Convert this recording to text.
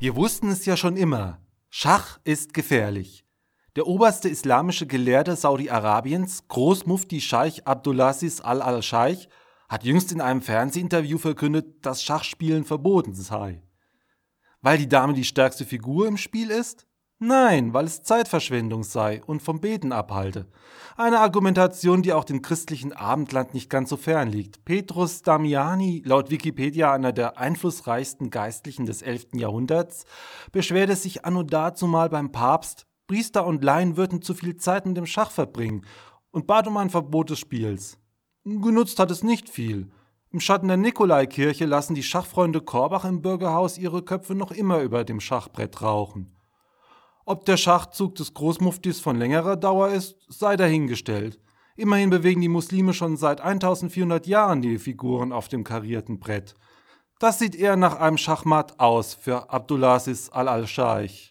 Wir wussten es ja schon immer. Schach ist gefährlich. Der oberste islamische Gelehrte Saudi-Arabiens, Großmufti Scheich Abdulaziz al-al-Scheich, hat jüngst in einem Fernsehinterview verkündet, dass Schachspielen verboten sei. Weil die Dame die stärkste Figur im Spiel ist? Nein, weil es Zeitverschwendung sei und vom Beten abhalte. Eine Argumentation, die auch dem christlichen Abendland nicht ganz so fern liegt. Petrus Damiani, laut Wikipedia einer der einflussreichsten Geistlichen des 11. Jahrhunderts, beschwerte sich anno dazumal beim Papst, Priester und Laien würden zu viel Zeit mit dem Schach verbringen und bat um ein Verbot des Spiels. Genutzt hat es nicht viel. Im Schatten der Nikolaikirche lassen die Schachfreunde Korbach im Bürgerhaus ihre Köpfe noch immer über dem Schachbrett rauchen. Ob der Schachzug des Großmuftis von längerer Dauer ist, sei dahingestellt. Immerhin bewegen die Muslime schon seit 1400 Jahren die Figuren auf dem karierten Brett. Das sieht eher nach einem Schachmatt aus für Abdulaziz al-al-Scheich.